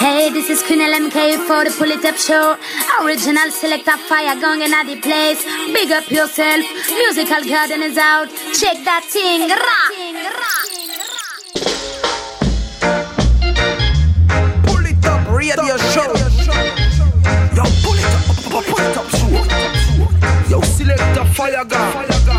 Hey, this is Queen LMK for the Pull It Up Show. Original selector fire going in the place. Big up yourself. Musical garden is out. Check that thing. Ra. Pull it up, radio show. Yo, pull it up, pull it up, show. Yo, selector fire gun.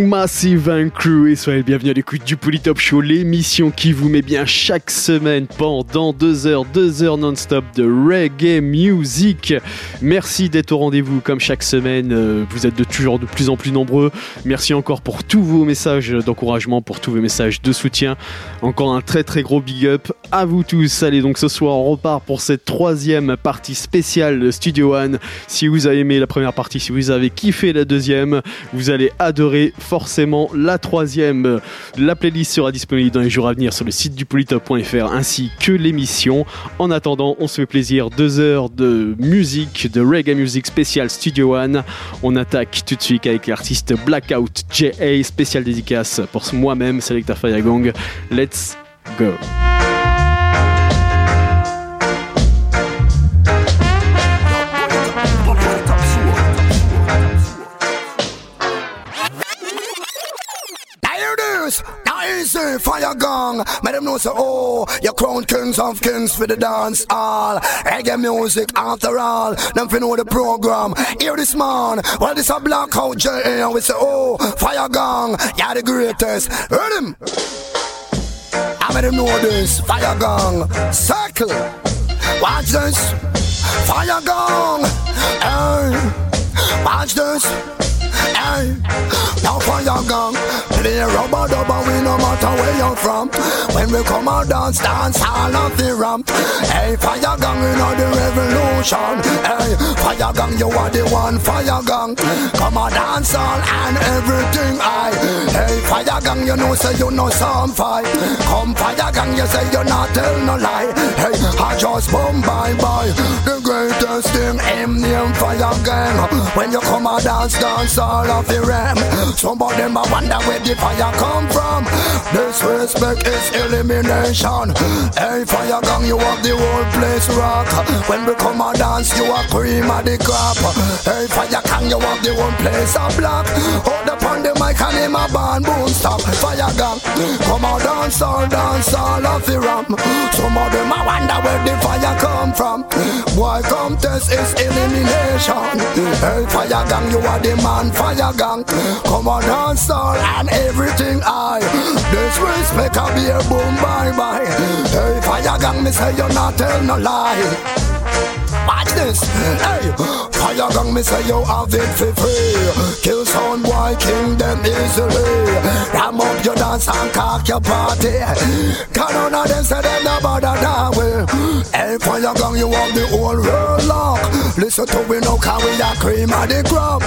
Massive and Crew et soyez bienvenus à l'écoute du Polytop Show, l'émission qui vous met bien chaque semaine pendant deux heures, deux heures non-stop de reggae music. Merci d'être au rendez-vous comme chaque semaine. Euh, vous êtes de toujours de plus en plus nombreux. Merci encore pour tous vos messages d'encouragement, pour tous vos messages de soutien. Encore un très très gros big up à vous tous. Allez donc ce soir on repart pour cette troisième partie spéciale de Studio One. Si vous avez aimé la première partie, si vous avez kiffé la deuxième, vous allez adorer forcément la troisième. La playlist sera disponible dans les jours à venir sur le site du polytop.fr ainsi que l'émission. En attendant, on se fait plaisir. Deux heures de musique, de reggae music spécial Studio One. On attaque tout de suite avec l'artiste Blackout JA, spécial dédicace pour moi-même, Selecta Fayagong. Let's go. Say fire gong. Make them know say, oh, you crown kings of kings for the dance all. Reggae music after all. Them fi know the program. Hear this man. Well, this a blackout J and we say, oh, fire gong. You're the greatest. Heard him. I made them know this. Fire gong. Circle. Watch this. Fire gong. Hey. Watch this. Hey, now fire gang, play rubber dubber, we no matter where you're from. When we come out dance, dance all of the ramp. Hey, fire gang, we know the revolution. Hey, fire gang, you are the one fire gang. Come on dance all and everything I. Hey, fire gang, you know say you know some fight. Come fire gang, you say you not tell no lie. Hey, I just boom bye bye. The greatest thing, him name fire gang. When you come out dance, dance all all of the ram. Some of them I wonder where the fire come from. Disrespect is elimination. Hey, fire gang, you have the whole place rock. When we come and dance, you are cream of the crop. Hey, fire gang, you have the whole place a black. Hold up on the mic and him a band boom stop. Fire gang, come on dance all, dance all of the ram. Some of them I wonder where the fire come from. Boy, contest is elimination. Hey, fire gang, you are the man fire gang. Come on, dance all and everything I. Disrespect a beer boom bye bye. Hey, fire gang, me say you not tell no lie. This. Hey, fire gang, me say you have it for free. Kill sound boy, king them easily. Ram up your dance and cock your party. Cause none of them say them no bother that way. Hey, fire gang, you have the whole world lock. Listen to me now, cause we a cream of the crop.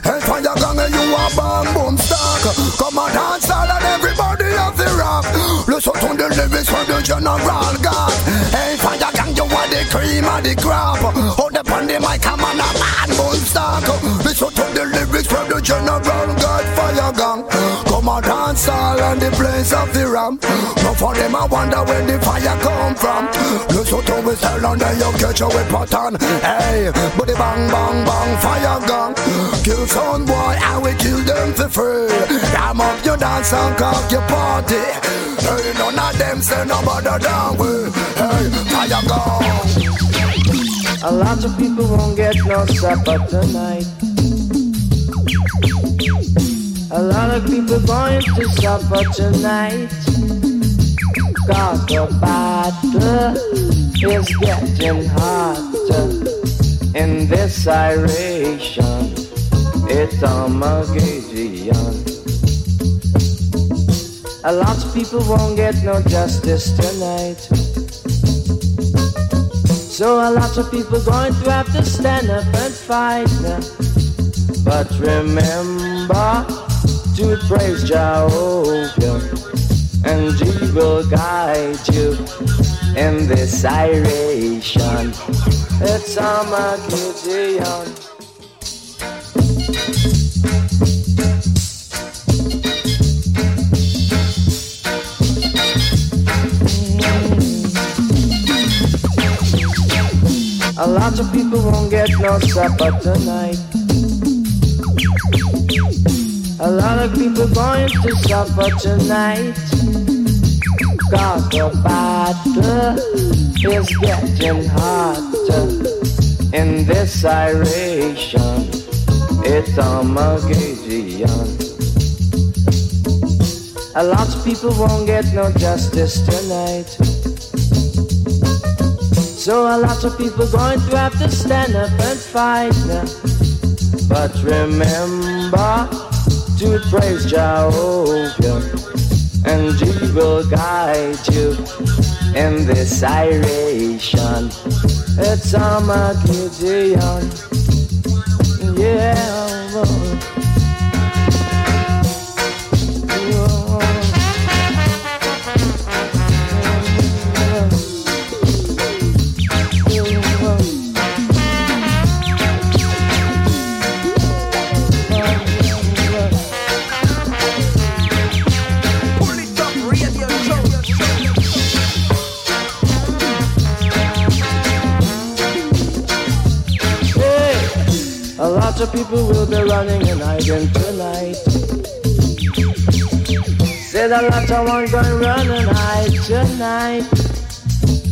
Hey, fire gang, you a bang boom stock. Come on, dance all and everybody the rock. Listen to the lyrics from the general God. Hey, fire gang, you are the cream of the crop. Hold up on the mic, I'm on a man bone stock. Listen to the lyrics from the general God fire gang. Come on dance all on the place of the ram. Now for them I wonder where the fire come from. To we tell on there you catch a whip pattern. Hey, the bang bang bang fire gang. Kill some boy and we kill them for free. Ram up your dance and cock your party. Hey, none of them say no bother down way. Hey, fire gang. A lot of people won't get no supper tonight. A lot of people going to suffer tonight. Cause the battle is getting hotter in this iration. It's Armageddon. A lot of people won't get no justice tonight. So a lot of people going to have to stand up and fight. But remember to praise Jehovah, and He will guide you in this iration. It's Armageddon. A lot of people won't get no supper tonight. A lot of people going to supper tonight. The battle is getting hotter in this iration. It's Armageddon. A lot of people won't get no justice tonight. So a lot of people going to have to stand up and fight. But remember to praise Jehovah, and He will guide you in this iration. It's Armageddon, yeah. Oh, of people will be running and hiding tonight. Said a lot of one going run and hide tonight.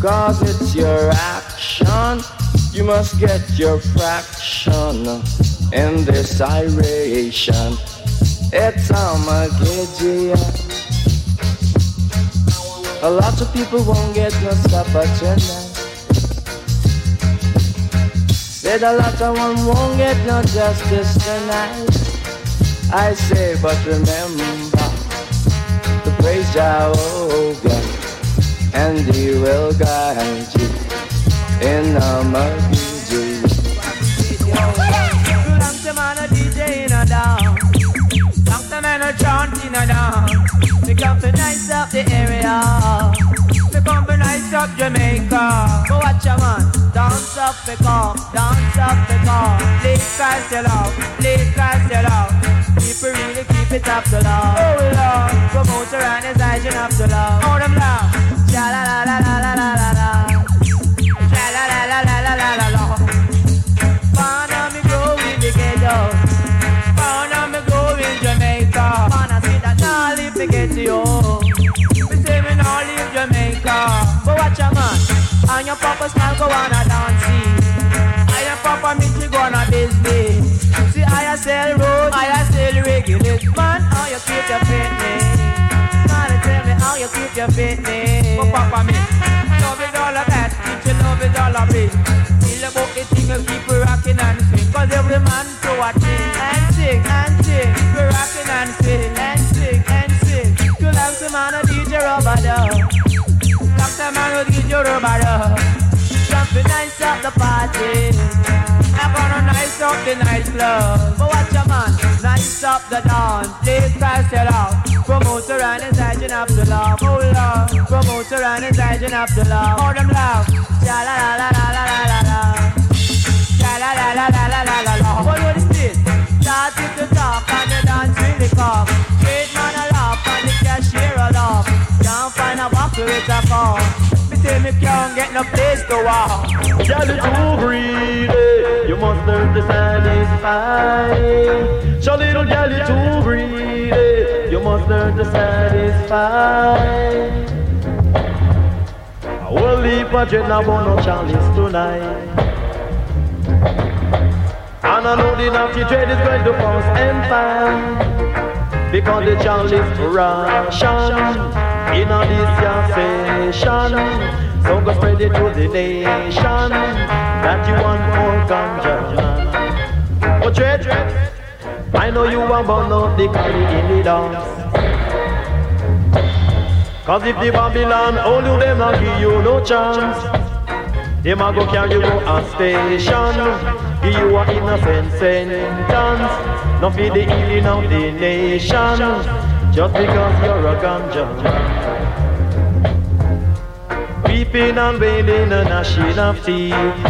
Cause it's your action. You must get your fraction in this iration. It's Armageddon. A lot of people won't get no supper tonight. Said a lot of one won't get no justice tonight. I say, but remember to praise Jehovah, and He will guide you in the murky Long time I'm chanting and on Because the nights of the area come to nice up Jamaica. Go watch a man. Dance up the car, dance up the car. Lick and sell out, lick and sell out. People really keep it up to love. Oh Lord, promoter and his eyes up to love. Oh them love. Cha la la la go on a dancing. I your papa meet you go on a business. See I sell road, I sell regulate. Man, how you keep your fitness? Man, tell me how you keep your fitness. Oh, papa me, love it all of that. Teach you love it all of it. Feel about the thing you keep a rocking and swing. Cause every man to watch it and sing and sing. Keep rocking and swing and sing and sing. You'll have some man a DJ rubber dub the man will give you rubber something nice at the party. I'm gonna nice up the nightclub. But watch your man, nice up the dance. Please pass it out. Promoter and his agent of the love. Oh Lord, promoter and his agent of the love. Hold them loud. Sha la la la la la la la. Sha la la la la la la la. What was this? Started to talk and the dance really cock. Great man a laugh and the cashier a laugh. Can't find a bottle with a cough. Me can't get no place to walk. Girl, you too greedy. You must learn to satisfy. So little girl, you too greedy. You must learn to satisfy. I will leave a jet now no chalice tonight. And I know the naughty trade is going to cause and find Because the chalice ration in this year. So go spread it to the nation that you want more ganja. But dread, I know you want burn up the Cali in the dance. Cause if the Babylon hold you, them not give you no chance. Them a go carry you go a station, give you a innocent sentence. No feed the healing of the nation just because you're a ganja Weeping and wailing and gnashing of teeth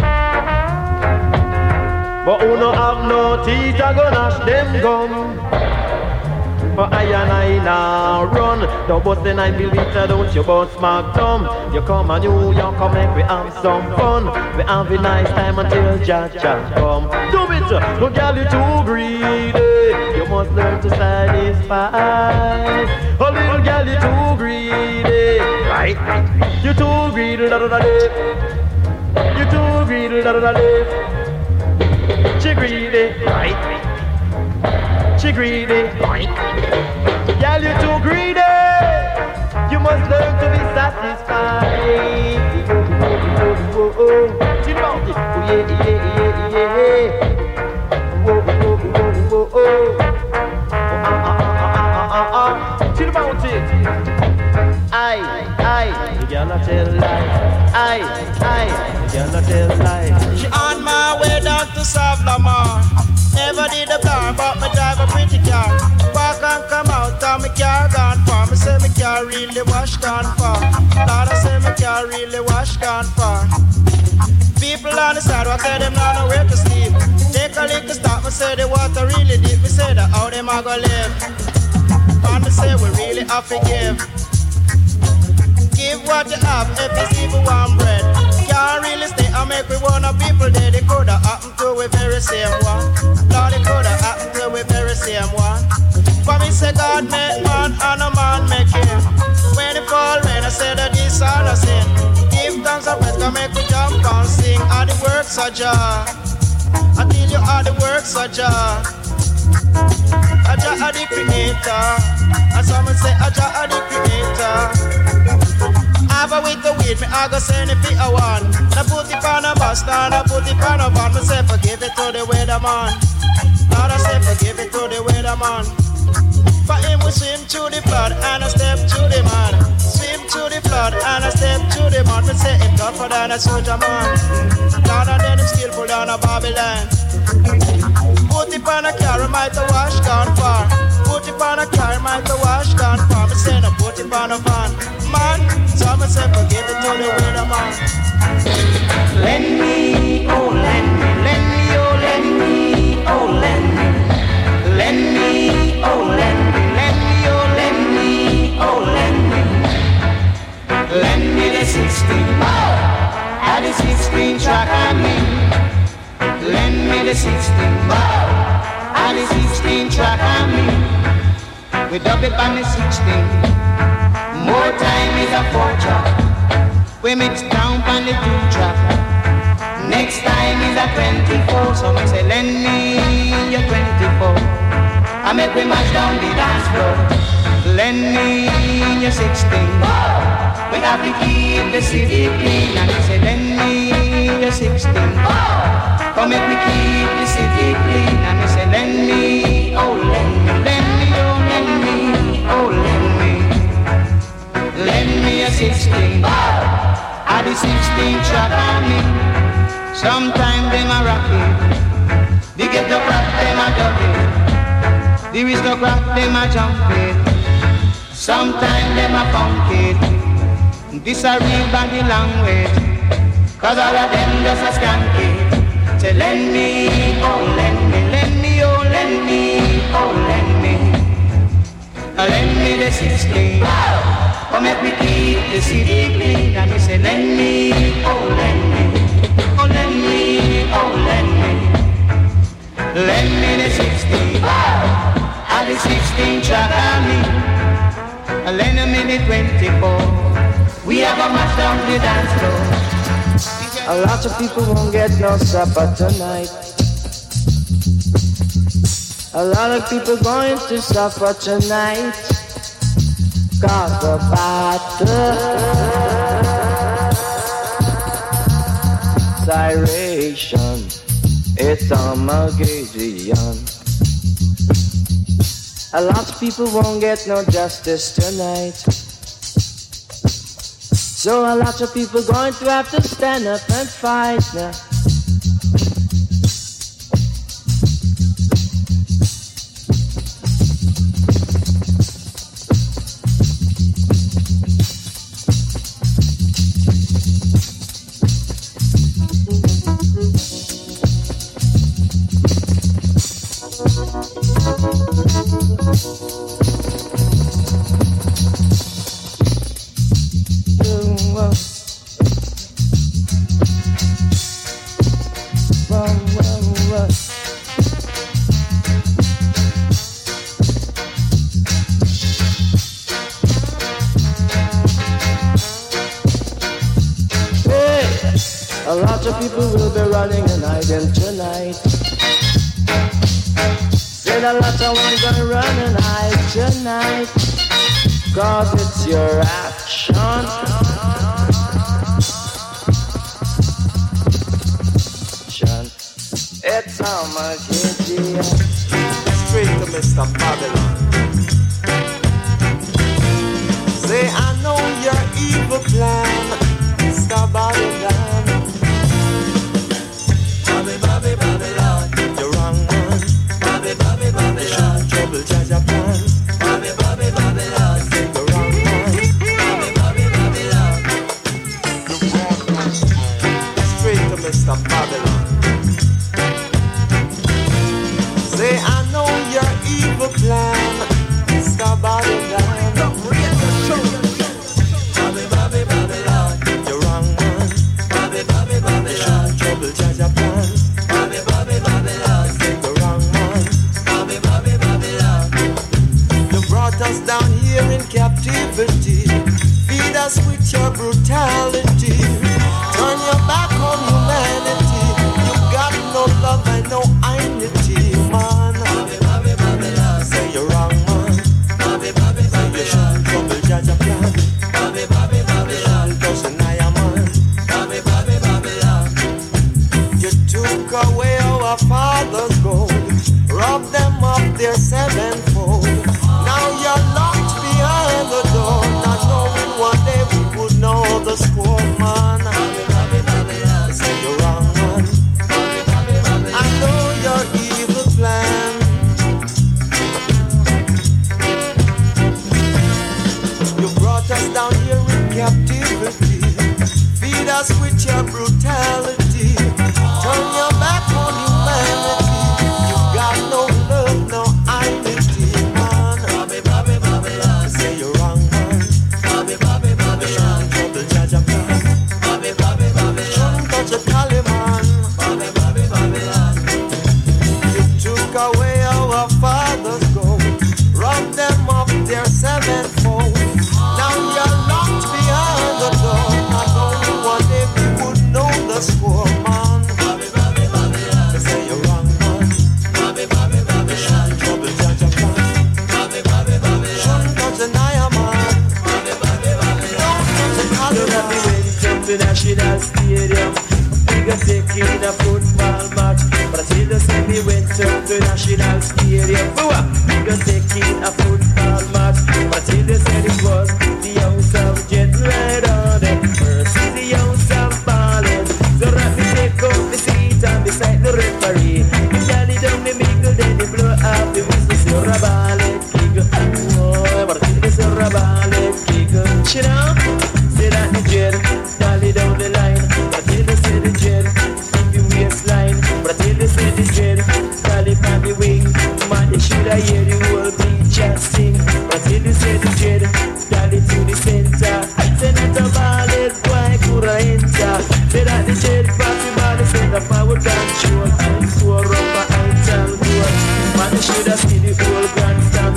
But who no have no teeth, I go gnash them gum For I and I now run. Don't bust I nine millimeter, don't you bust mark thumb. You come and you, you come make we have some fun. We have a nice time until Jaja come. Do it, no girl you too greedy. You must learn to satisfy. A little girl you're too greedy. Right? You're too greedy, da da da da. You too greedy, da da da da. She greedy, right? She greedy, right? Girl, you're too greedy. You must learn to be satisfied. Oh, oh, oh, oh. about it. Oh, yeah, yeah, yeah, yeah. Whoa, whoa, whoa, whoa, Aye, aye, the girl a tell lie. Aye, aye, the girl a tell lie. She on my way down to Sav-la-Mar. Never did a car, but me drive a pretty car. Walk and come out, and me car gone far. Me say me car really wash gone far. Lord, I say me car really wash gone far. People on the side, I tell them now nowhere to sleep. Take a little stop, me say the water really deep. Me say that how them a go live. And me say we really have to give. Give what you have if it's even one bread. Can't really stay and make we want of people dead. It coulda happened to we very same one. Lord, it coulda happened to we very same one. But me say God make man and a man make him. When it fall rain, I say that this all a sin. Give thanks and praise, God make we jump and sing. All the works of Jah. Tell you all the works of Jah. Aja are the creator. And some say Aja are the creator. Have a with the weed, me I go send it for a one. Now put it on a bus, now put it on a van. Me say forgive it to the weatherman. Lord I say forgive it to the weatherman. For him we swim through the flood and I step through the man. Swim through the flood and I step through the man. Me say him tougher than a soldier man. Lord and then him skillful down a Babylon. Put it on a car, might a wash gone far. Put it on a car, might a wash gone far. Me say no put it on a van. Man, so me say forgive it to the weather man. Lend me, oh lend me, lend me, oh lend me, oh lend me, lend me, oh lend me, lend me, oh lend me, oh lend me, lend me the 16, oh, the 16 track on me, lend me the 16, oh, the 16 track on me, we dub it on the 16. More time is a four track. We mix down on the two track. Next time is a 24. So me say lend me your 24. I make we mash down the dance floor. Lend me your 16. We have to keep the city clean. And me say lend me 16. Come make me keep the city clean. And me say lend me, oh lend me, lend me, oh lend me, oh lend me. Lend me a 16. I the 16 track on me. Sometimes them a rock it. The ghetto crack them a dub it. The aristocrat them a jump. Sometimes them a funk it. This a real body language. Cause all of them just a skank it. Say lend me, oh lend me, lend me, oh lend me, oh lend me. Lend me the 16. Come make me keep the city clean. And me say, lend me, oh lend me, oh lend me, oh lend me, lend me the 16. And the 16 track me. Lend me the 24. We have a match down the dance floor. A lot of people won't get no supper tonight. A lot of people going to suffer tonight. Cause the battle Siration It's Armageddon A lot of people won't get no justice tonight So a lot of people going to have to stand up and fight now bunch of people will be running and hiding tonight. Said a lot of ones gonna run and hide tonight. Cause it's your action. It's Armageddon. Straight to Mr. Babylon.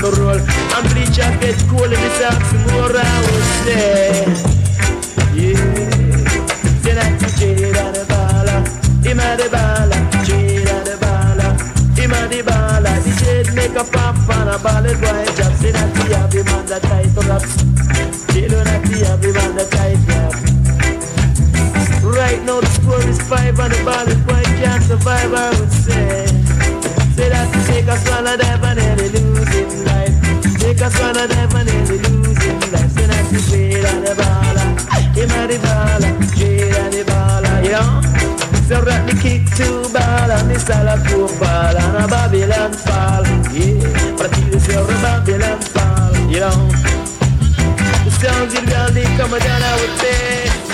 I'm roll And blue jacket cold in the socks and more I would say. Yeah. Then I teach on the bala Ima the bala on the bala Ima the bala The shade make a pop on a ballad boy Just say that he have the man that tight raps Jada that he have the man that tight raps Right now the score is five and the ball is one can't survive Cause wanna them and is losing life So that's the trade and the baller. Him and the baller, trade and the baller, yeah. know? So rock the kick to baller. Me style a cool ball and a Babylon fall. Yeah, but I feel this you're Babylon fall, yeah. know? The sounds you really come down I with say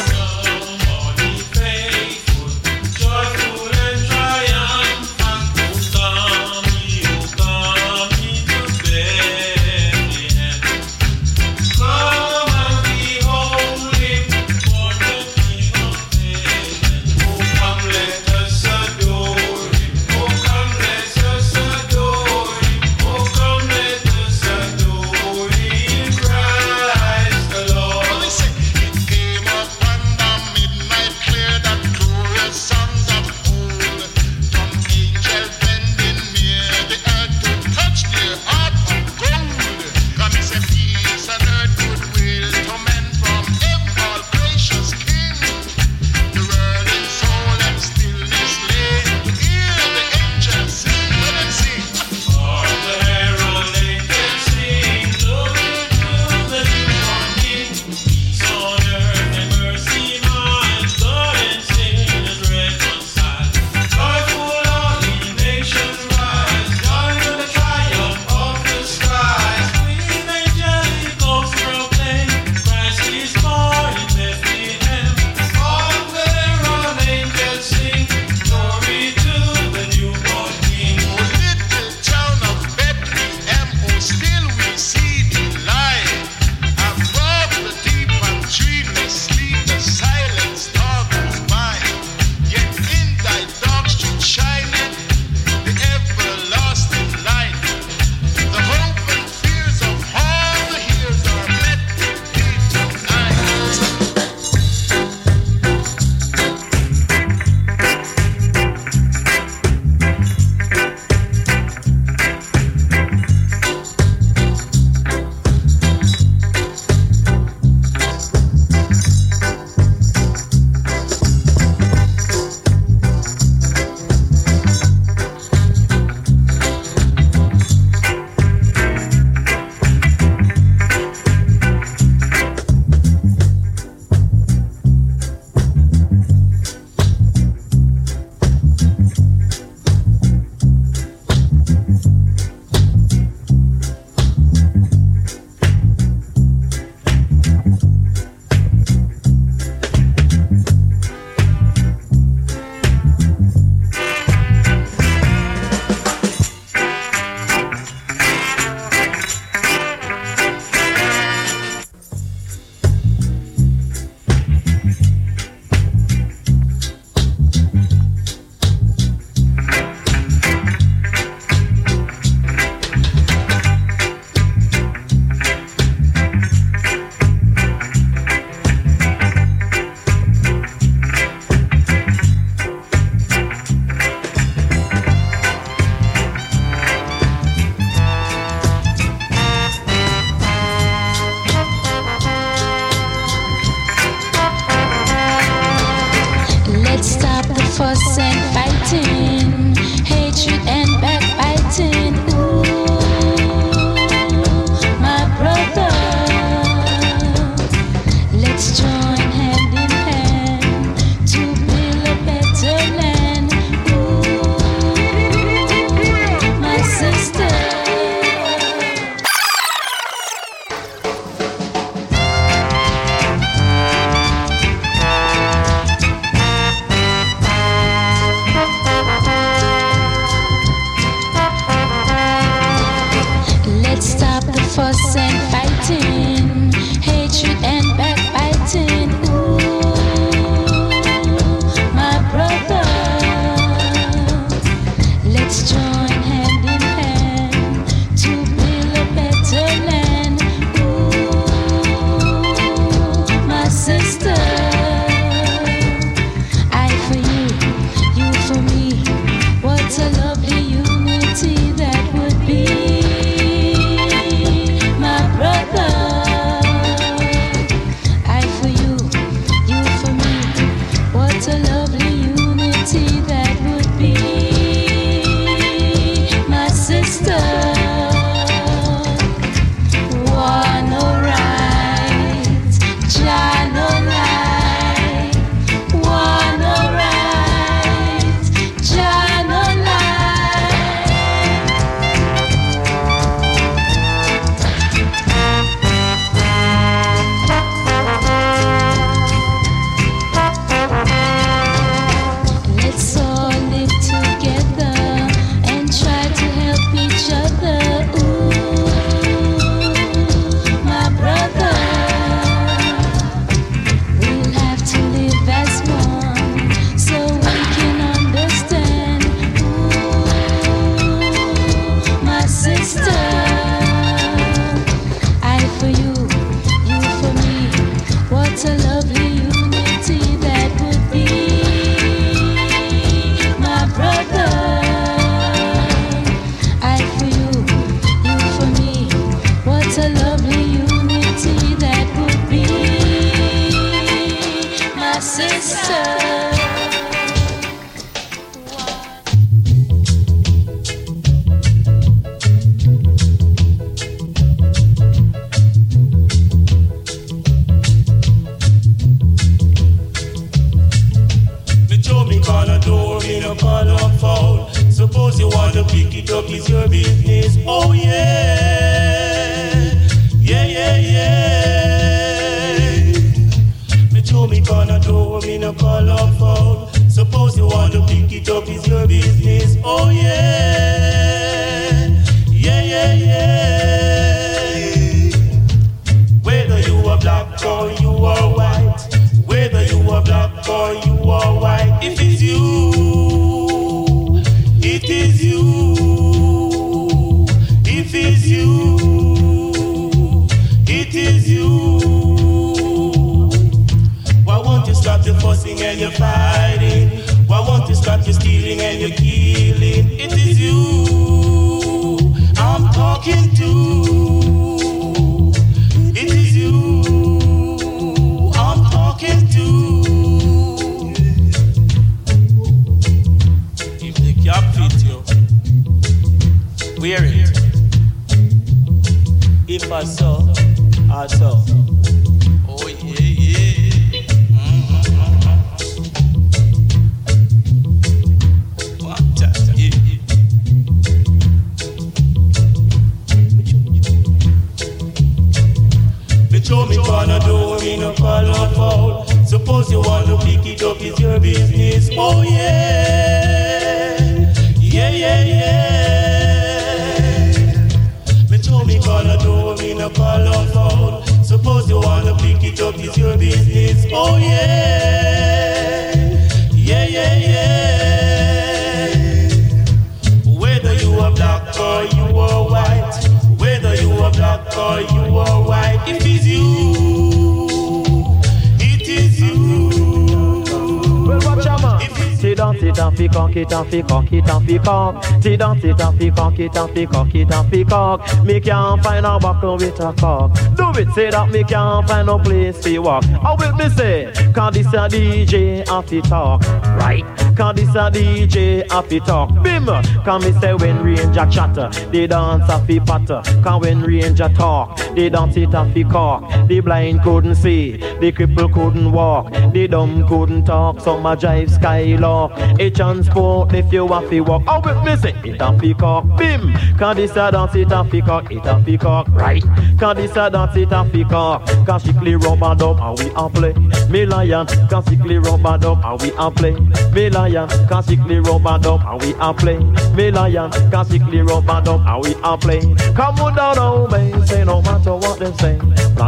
Sit down, sit and fi conk, it and fi conk. Me can't find a buckle with a cock. Do it. Say that me can't find no place to walk. How will me say? Cause this a DJ have to talk, right? Cause this a DJ have to talk. Bim! Cause me say when ranger chatter, they dance have to patter. Cause when ranger talk, they dance it have to cock. The blind couldn't see, the cripple couldn't walk, the dumb couldn't talk. Some a drive skylark. A transport if you to walk. Oh, how will me say? It have to cock. Bim! Cause this a dance it have to cock, it have to cock, right? Cause this a dance it have to cock. Cause she clear rubber dub and we a play. Me lion, cause rubber dub and we a play. Me lion, cause rubber dub and we a play. Me lion, cause rubber dub and we a play. Come on down, oh man, say no matter what them say.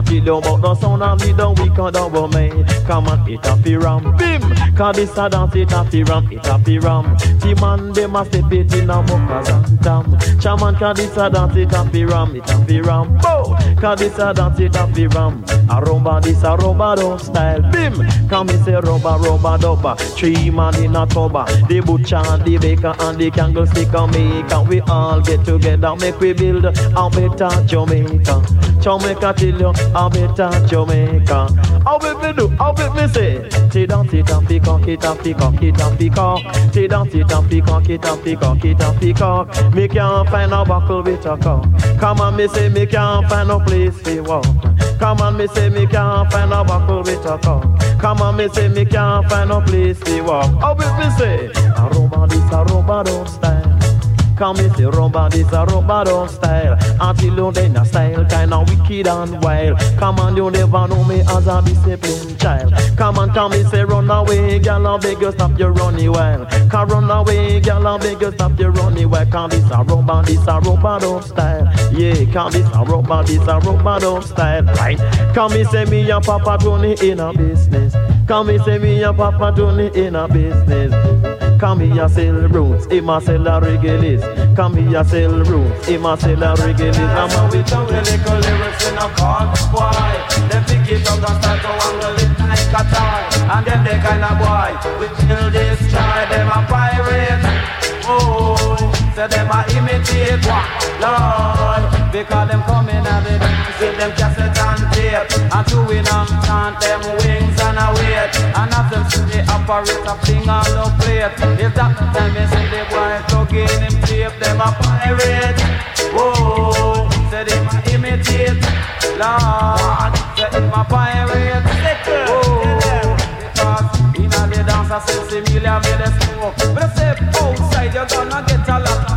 Kill you about the sound and lead the weak and double man. Come on, it a fi ram, bim. Cause this a dance it a fi ram, it a fi ram. T-man dem a step it in a muckers and tam. Chaman, cause this a dance it a fi ram, it a fi ram. Bow, cause this a dance it a fi A rumba, this a rumba dub style. Bim, come me say rumba, rumba dubba. Three man in a tubba. Ah. The butcher and the baker and the candlestick a make. And we all get together, make we build a better Jamaica. Jamaica till you a better Jamaica. How we me do, how we me say? Ti dance it and fi cock it and fi cock it and fi cock. Ti dance it and fi cock it and fi cock it and fi cock. Me can't find a buckle with a cock. Come on, me say me can't find no place fi walk. Come on, me say me can't find a buckle with a cock. Come on, me say me can't find no place to walk. Will me say? A rumba this a rumba don't style. Come me say rumba this a rumba don't style. Until you then a style kinda wicked and wild. Come on, you never know me as a disciplined child. Come on, come me say run away, girl, I beg you stop your running wild. Come run away, girl, I beg you stop your running wild. Come this a rumba, this a rumba don't style. Yeah, come this a rumba, this a rumba don't style. Right? Come me say me and Papa Tony in a business. Come me say me and Papa Tony in a business. Come here sell roots, him a sell a regalis. Come here sell roots, him a sell a regalis. I'm a with Down the little lyrics in a call boy. They pick it up and start to wangle it like a toy And then they kind of boy. We kill this say them a imitate. What? Lord Because them coming and they with them cassette and tape And chewing and chant them wings and a wait And have them see the operator fling on the plate. If that the time see the boy plug in him tape Them a pirate. Oh, say them a imitate. Lord, say him a pirate. Oh, because inna the dance I say similar me the smoke. But I say outside you're gonna get a lot of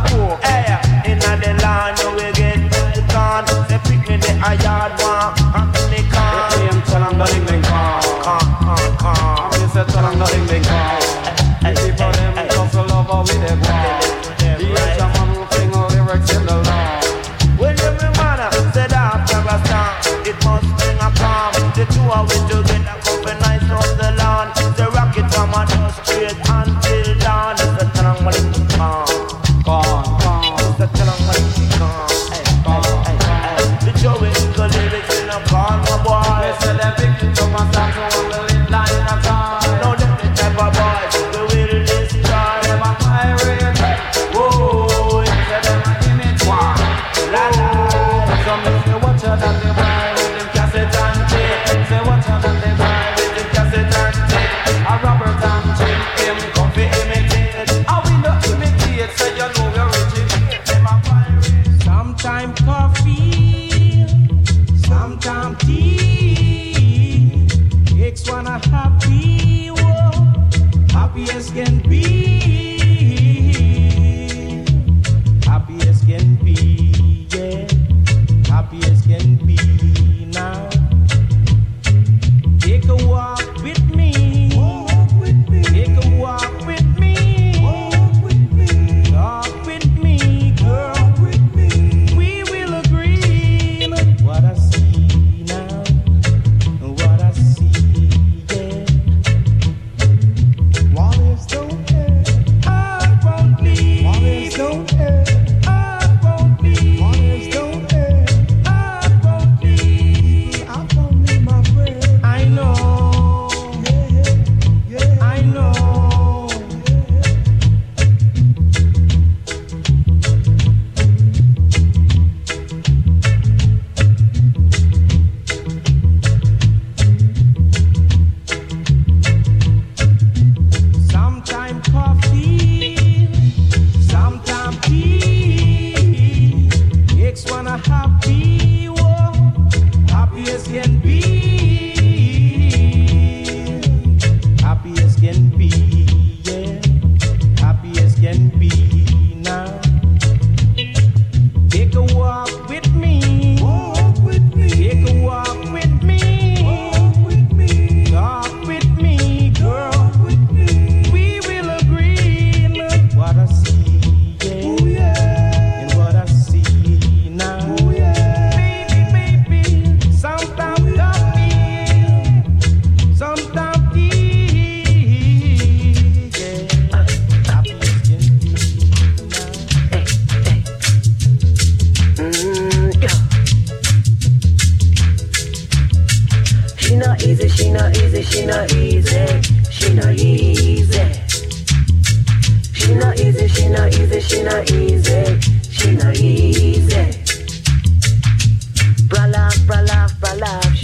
easy, she not easy, she not easy. Bralaf, bralaf, bralaf.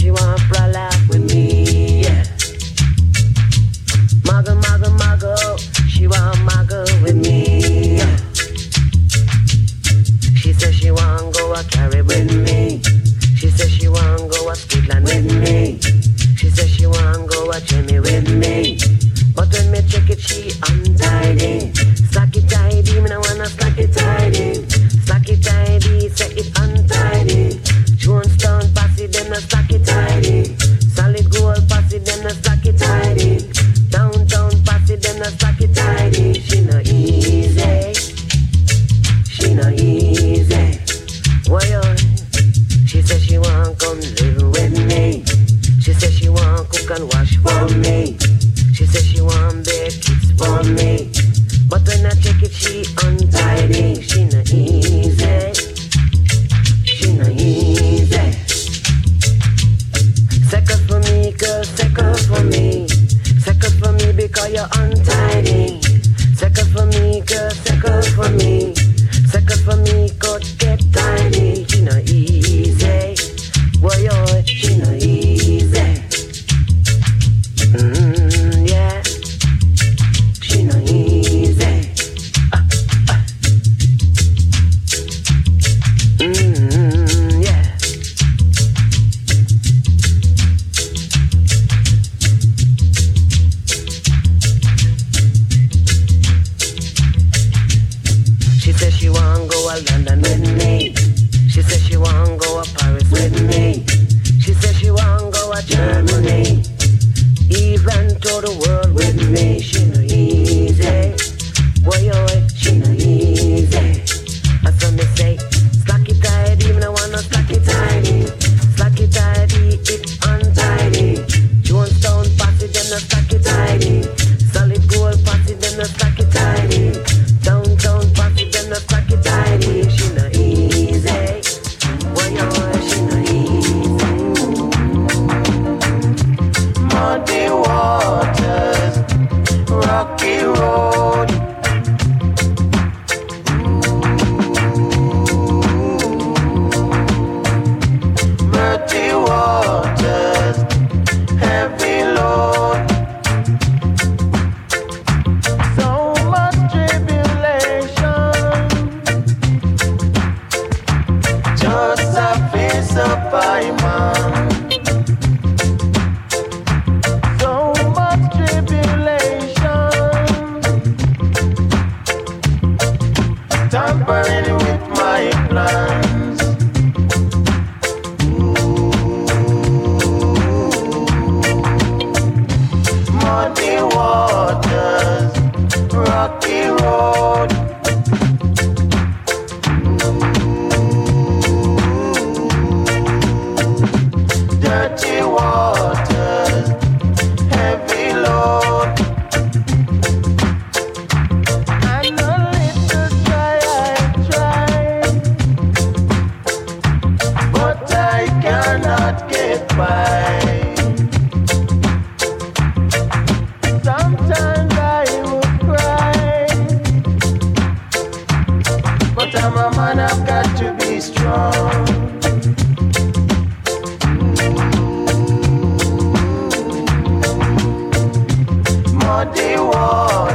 I'm a man, I've got to be strong. Muddy water.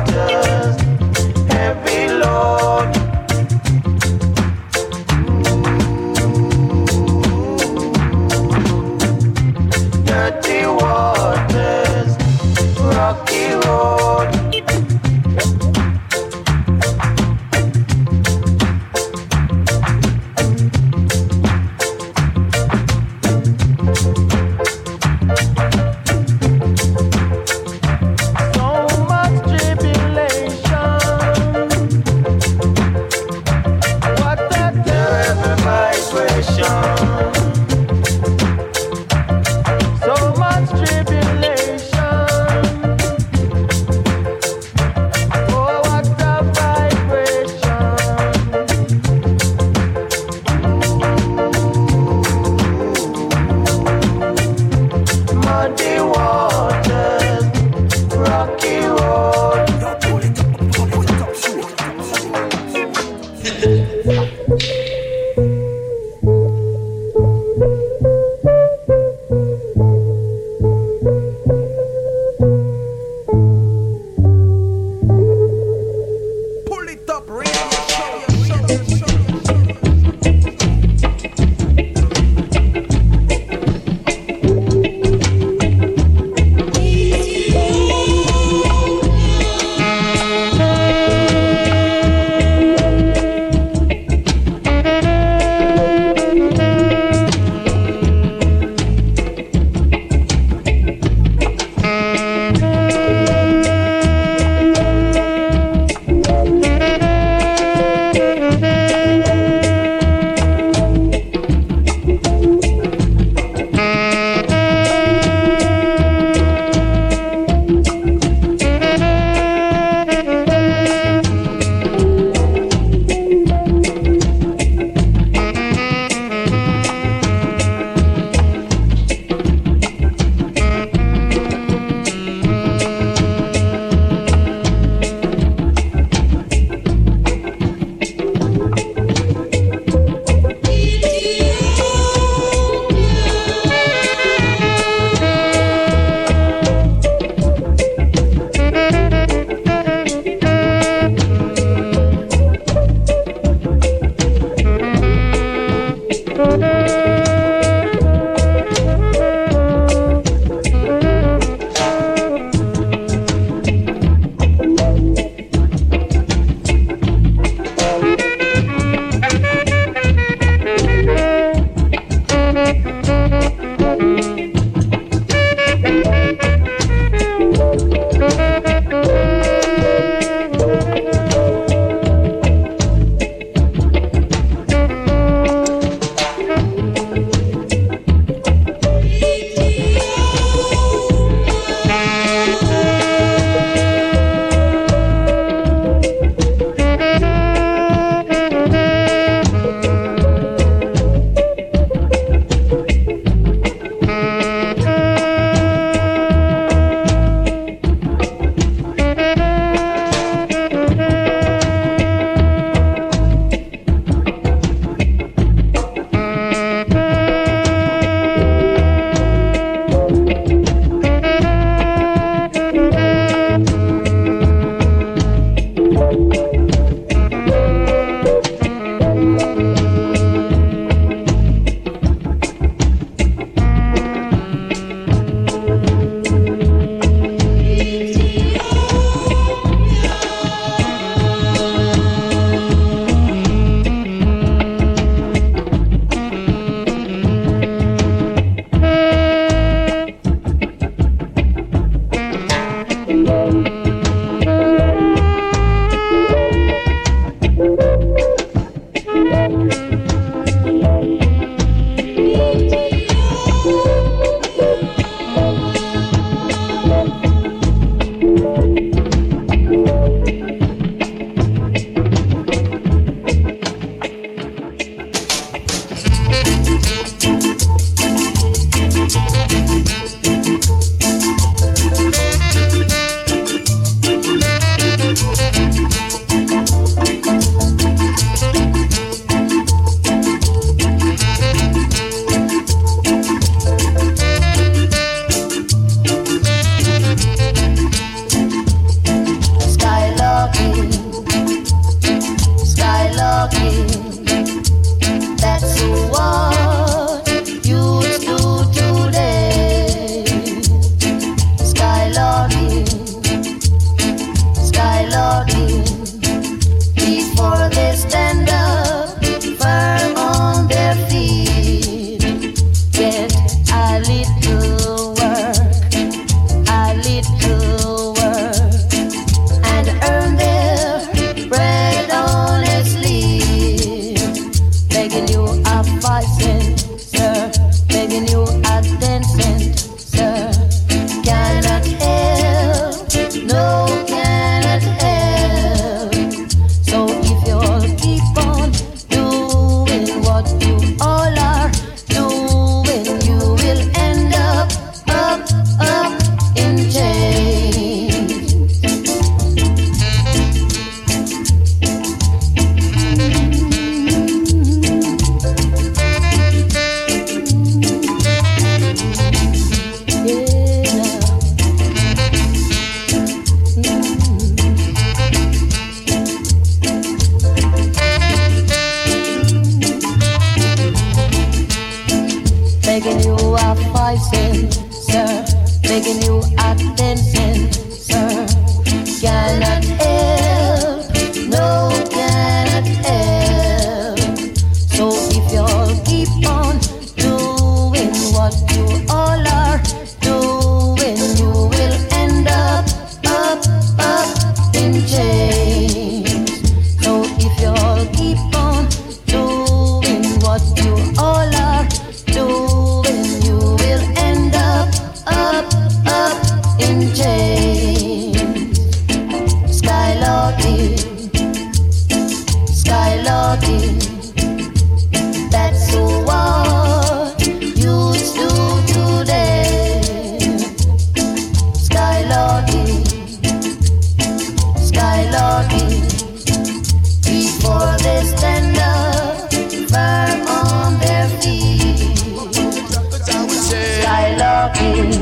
Skylocking.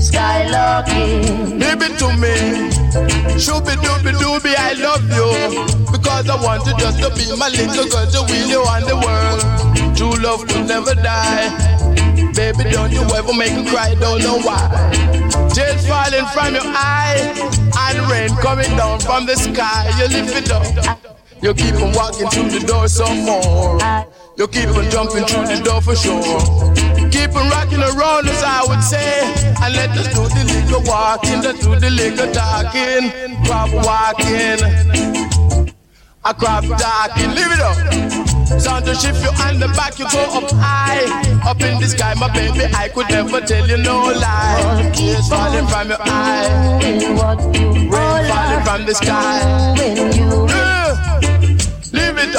Skylocking. Give baby to me. Shooby dooby dooby, I love you. Because I want you just to be my little girl to wheel you the world. True love will never die. Baby, don't you ever make me cry, don't know why. Tears falling from your eye and rain coming down from the sky. You lift it up. You keep on walking through the door some more. You keep on jumping through the door for sure. Keep on rocking around as I would say. And let us do the little walking, let's do the little talking. Crab walking. A crab talking, live it up. Sound to shift you on the back, you go up high. Up in the sky, my baby, I could never tell you no lie. Tears falling from your eye. Rain falling from the sky.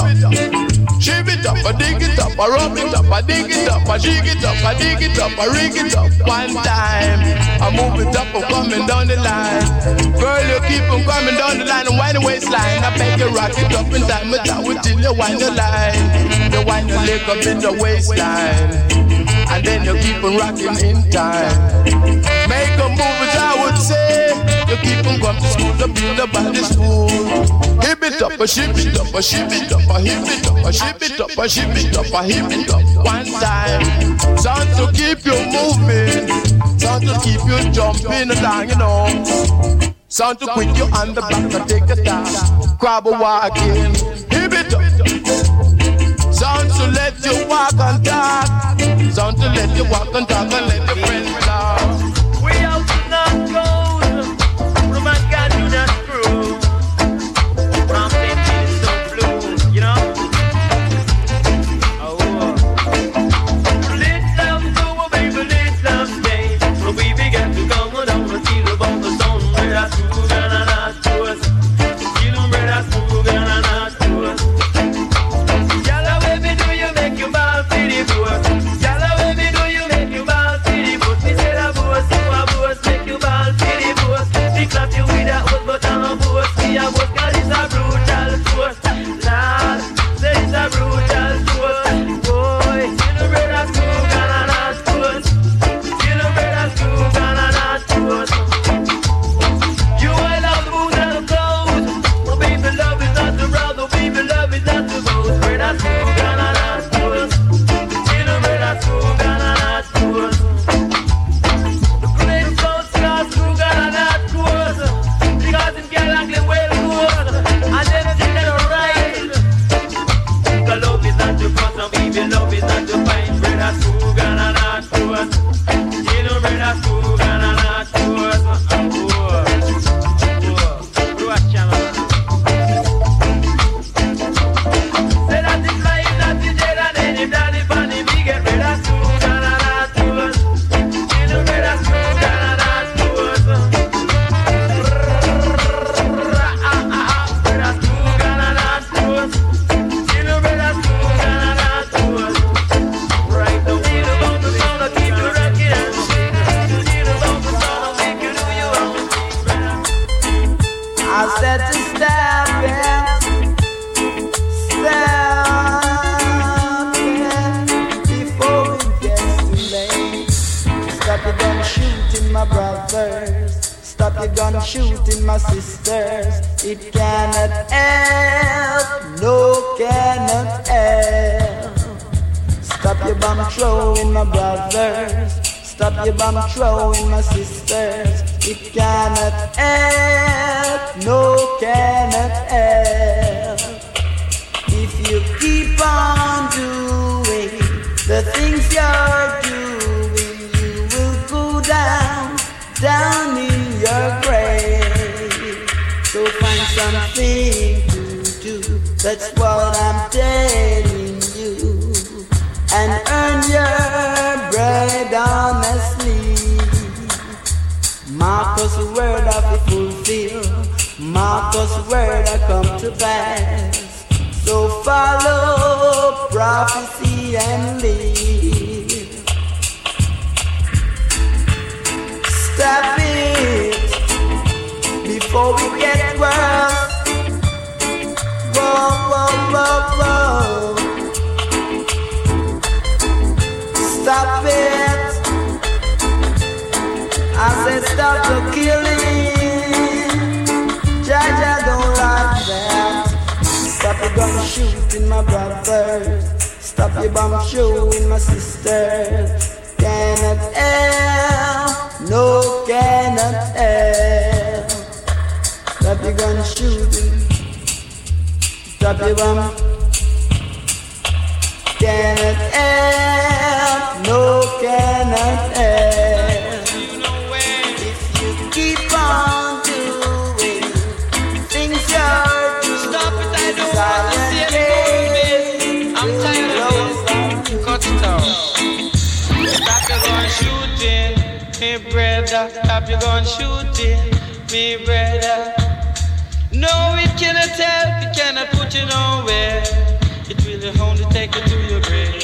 It up. Shiv it up, I dig it up, I rub it up, I dig it up, I jig it up, I dig it up, I rig it up. One time, I move it up, I'm coming down the line. Girl, you keep on coming down the line and wind the waistline. I beg you rock it up and time, but I will till you wind the line. You wind your leg up in the waistline, and then you keep on rocking in time. Make a move, as I would say. You keep on come to school to build up by the school. Hip it up, a ship it up, a ship it up, a hip it up, a ship it up, a ship it up, a hip it up. One time, sound to keep you moving, sound to keep you jumping along, you know. Sound to quit you on the back to take a time. Crab walking, hip it up. Sound to let you walk and talk. Sound to let you walk and talk and let stop your gun shooting my sisters. It cannot help, no cannot help. Stop your bomb throwing my brothers. Stop your bomb throwing my sisters. It cannot help, no cannot help. If you keep on doing the things you're doing, down, in your grave. So find something to do. That's what I'm telling you. And earn your bread honestly. Marcus' word of the fulfill. Marcus' word I come to pass. So follow prophecy and live. Stop it before we get worse. Stop it. I said stop the killing. Jah Jah don't like that. Stop your gun shooting my brothers. Stop bomb shooting my sisters. Cannot help, no cannot help. Stop your gun shooting. Stop your bomb. Cannot help, no cannot help. Me brother. Stop your gun shooting, me brother. No, it cannot help, it cannot put you nowhere. It will only take you to your grave.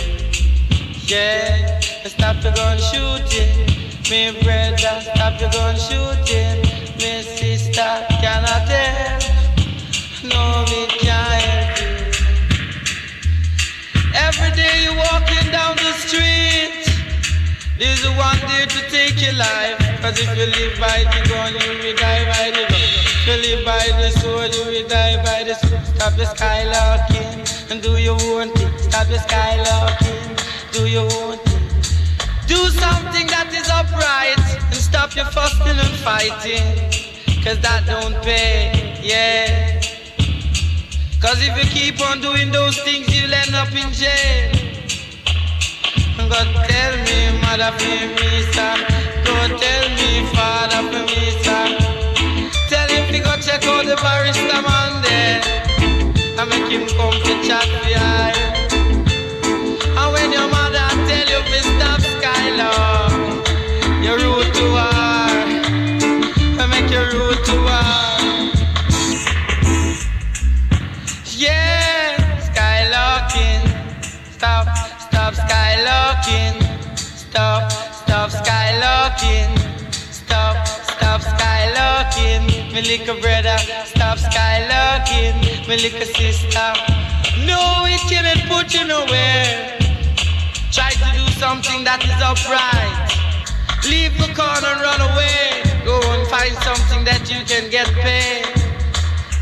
Yeah, stop your gun shooting, me brother. Stop your gun shooting, me sister. Cannot help. No, we can't help you. Every day you're walking down the street, there's a one there to take your life. Cause if you live by the gun, you will die by the gun. If you live by the sword, you will die by the sword. Stop the skylarking and do your own thing. Stop the skylarking, do your own thing. Do something that is upright and stop your fussing and fighting. Cause that don't pay, yeah. Cause if you keep on doing those things, you'll end up in jail. God tell me, mother for me, sir. Don't tell me, father for me, sir. Tell him to go check out the barrister man there. And make him come to chat Stop, stop skylarking. Stop, stop skylarking. Me little brother, stop skylarking. Me little sister. No, it cannot put you nowhere. Try to do something that is upright. Leave the corner and run away. Go and find something that you can get paid.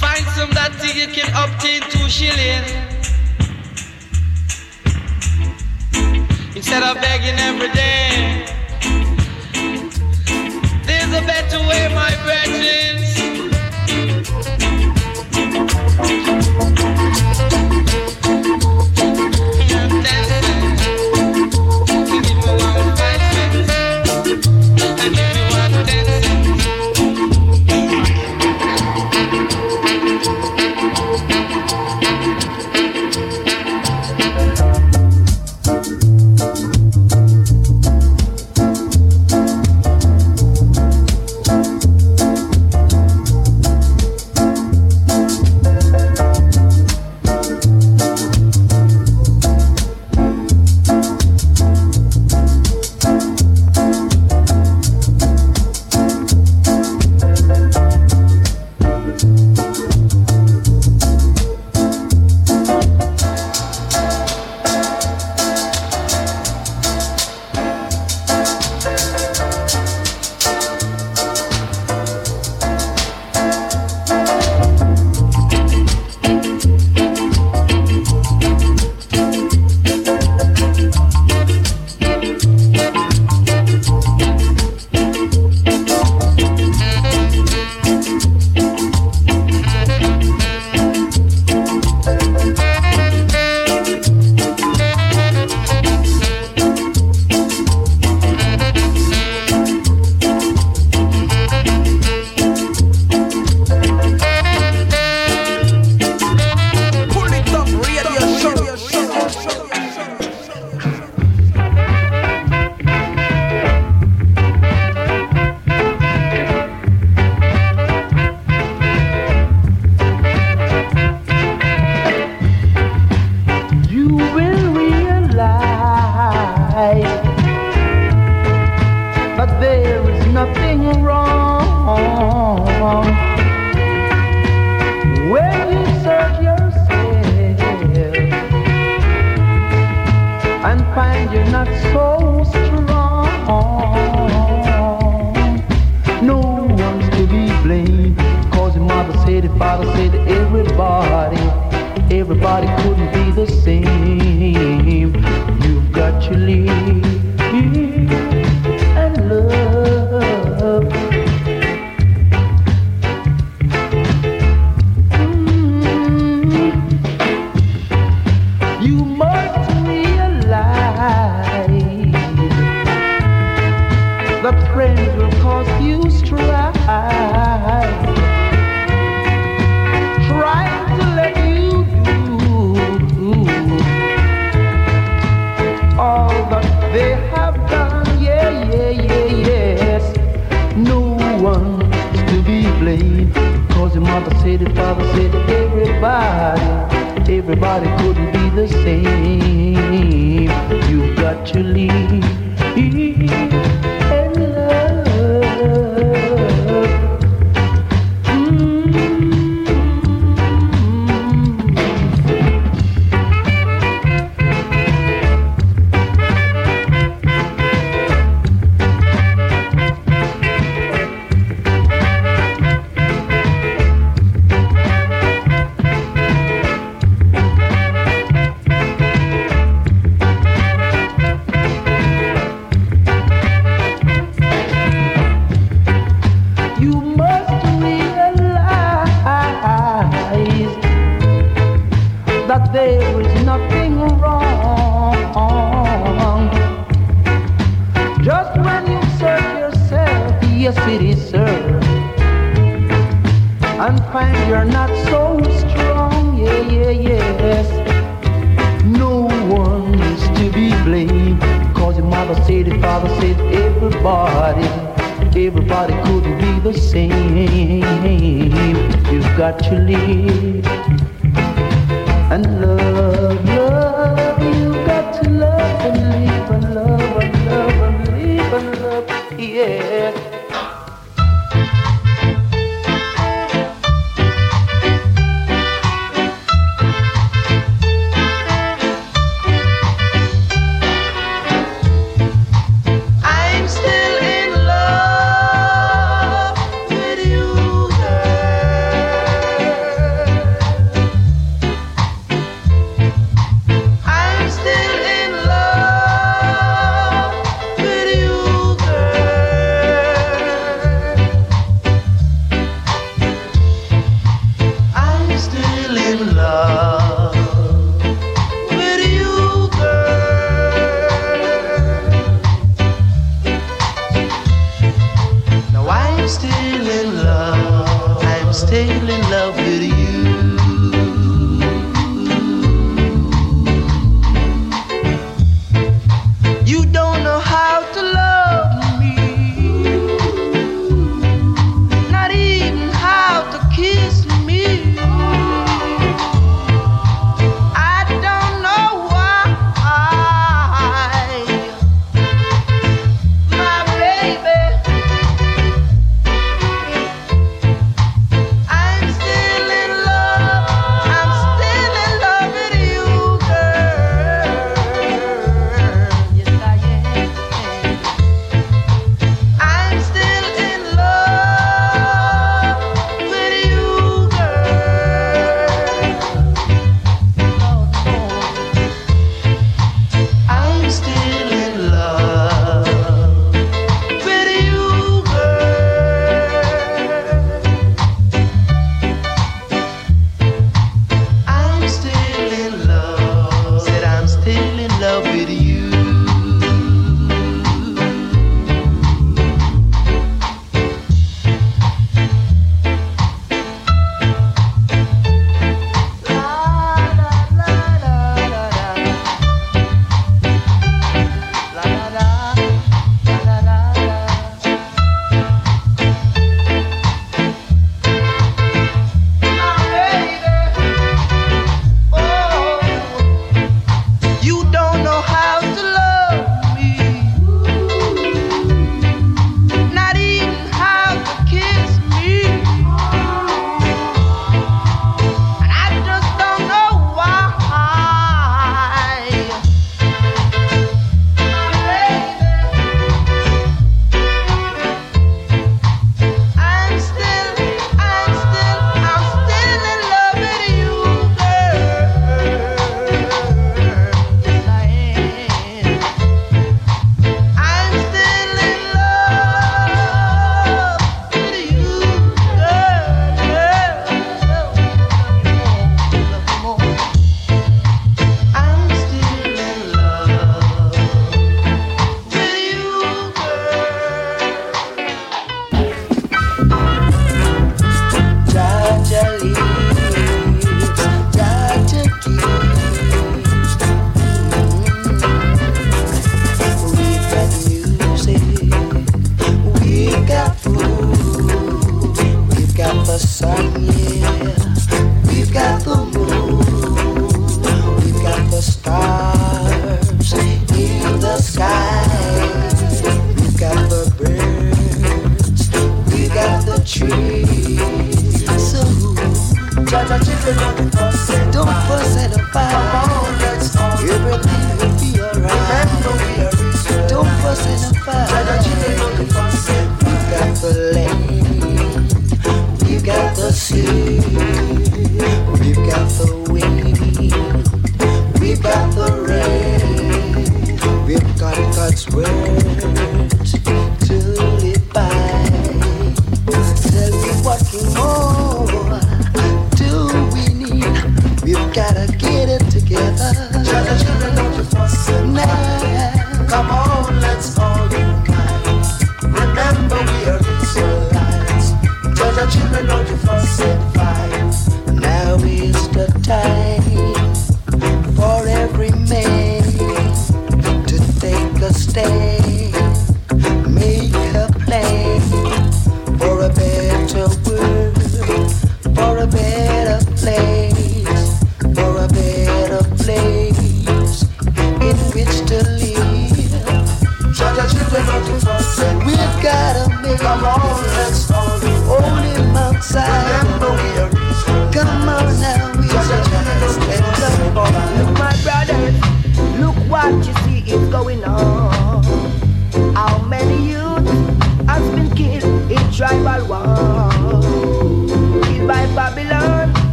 Find some that you can obtain two shilling. Instead of begging every day. There's a better way, my brethren.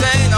Say,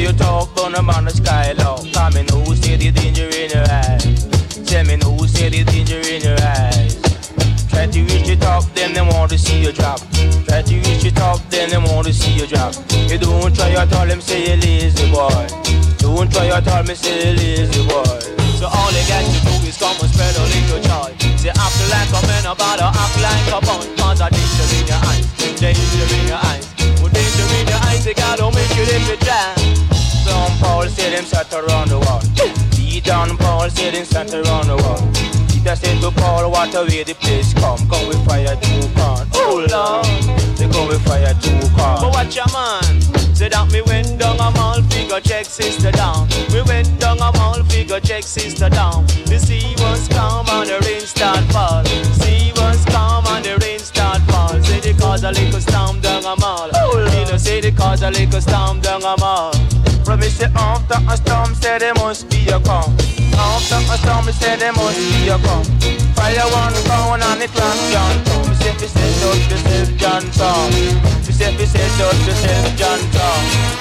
you talk, burn them on the skylark. Come in who see the danger in your eyes. Tell me who see the danger in your eyes. Try to reach the top, then they want to see you drop. Try to reach the top, then they want to see you drop. You don't try at all, them say you lazy boy. Don't try at all, me say you lazy boy. So all they got to do is come and spread a little joy. Say act like a man about to act like a bun. Cause a danger in your eyes, danger in your eyes. With danger in your eyes, they gotta make you live it down. Some Paul said them sat around the wall. The Don Paul said them sat around the wall. Peter said to Paul, what a way the place come. Come with fire two can. Oh Lord, they come with fire two can. But watch your man. Say that me went down a mall, figure check sister down. We went down a mall, figure check sister down. The sea was calm and the rain start fall. Sea was calm and the rain start fall. Say they cause a little storm down a mall. You know say they cause a little storm down a mall. From me say after a storm, say there must be a calm. After a storm, me say there must be a calm. Fire one going on it rock John Tom. Me say, me say, touch yourself, John Tom. Me say, me say, touch yourself, John Tom.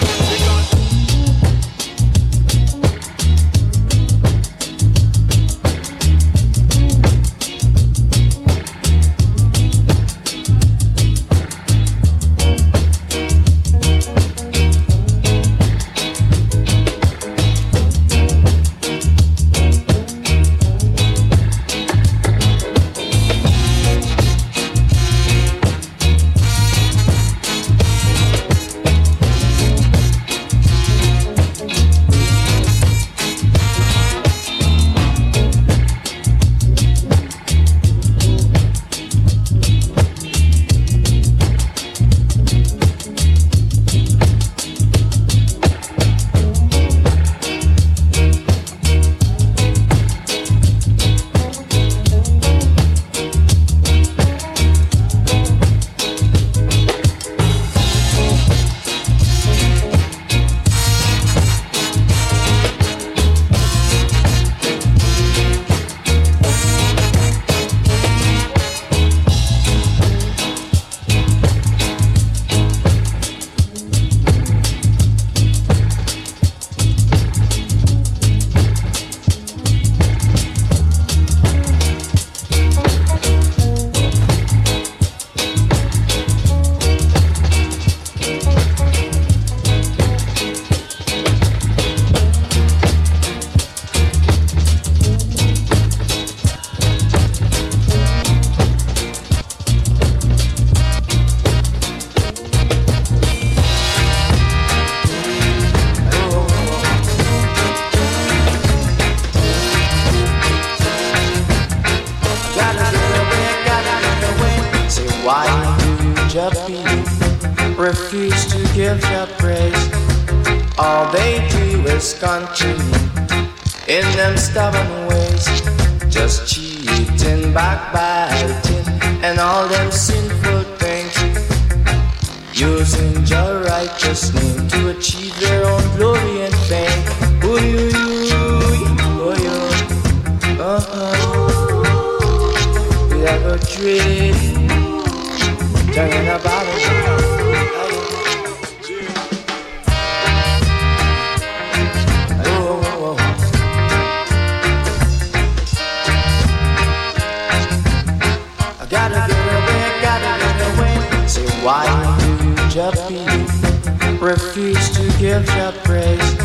Refuse to give your praise.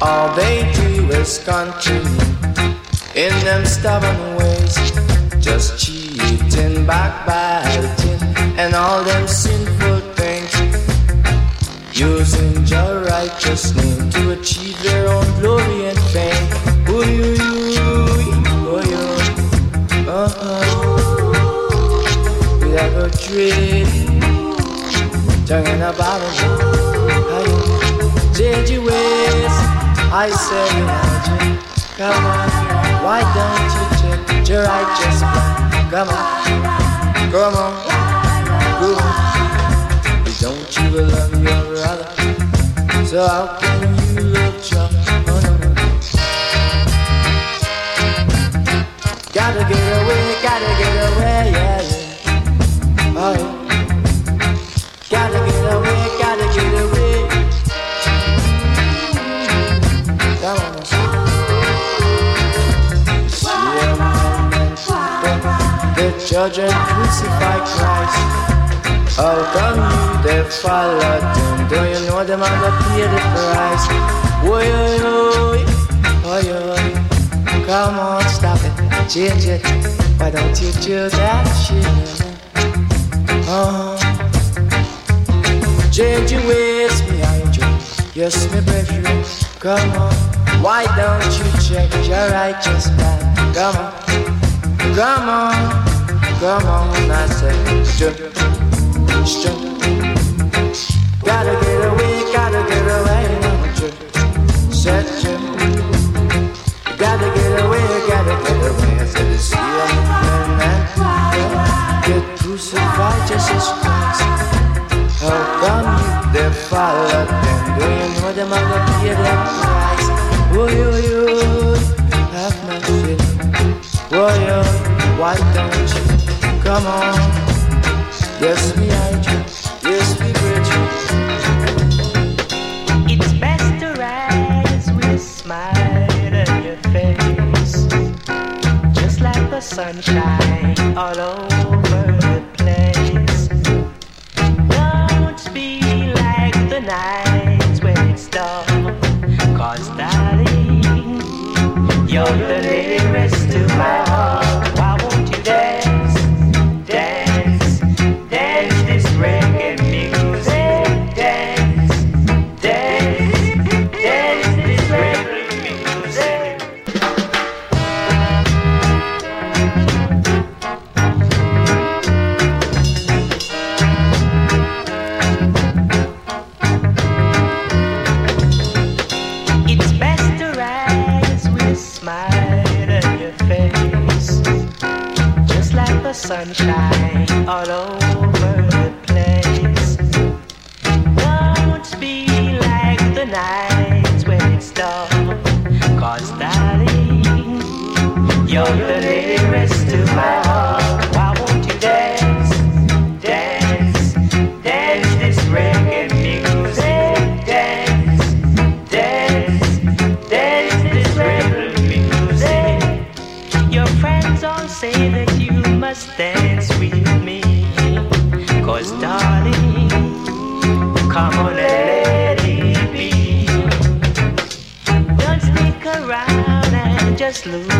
All they do is continue in them stubborn ways. Just cheating, backbiting, and all them sinful things. Using your righteous name to achieve their own glory and fame. Ooh, you, you, ooh, you. Uh-huh. We have a dream. Change your ways. I say. Come on. Why don't you check your righteous? Come on. Come on. Come on. Don't you love your brother? So how can you love your no. Gotta get away, gotta get away, and crucify Christ. How come you they followed them? Do you know them are gonna pay the price? Oi, oi, oi, oi, oi. Come on, stop it, change it. Why don't you do that shit? Oh, change your ways behind you. Yes, me brethren, come on. Why don't you check your righteous man? Come on, come on, come on, I say, jump, jump. Gotta get away, gotta get away, jump, set jump. Gotta get away, gotta get away. I said, the sea of man, get crucified, Jesus Christ. How come you they follow them? Do you know them are gonna pay come on? Yes, dance with me, cause darling, come on and let it be. Don't stick around and just look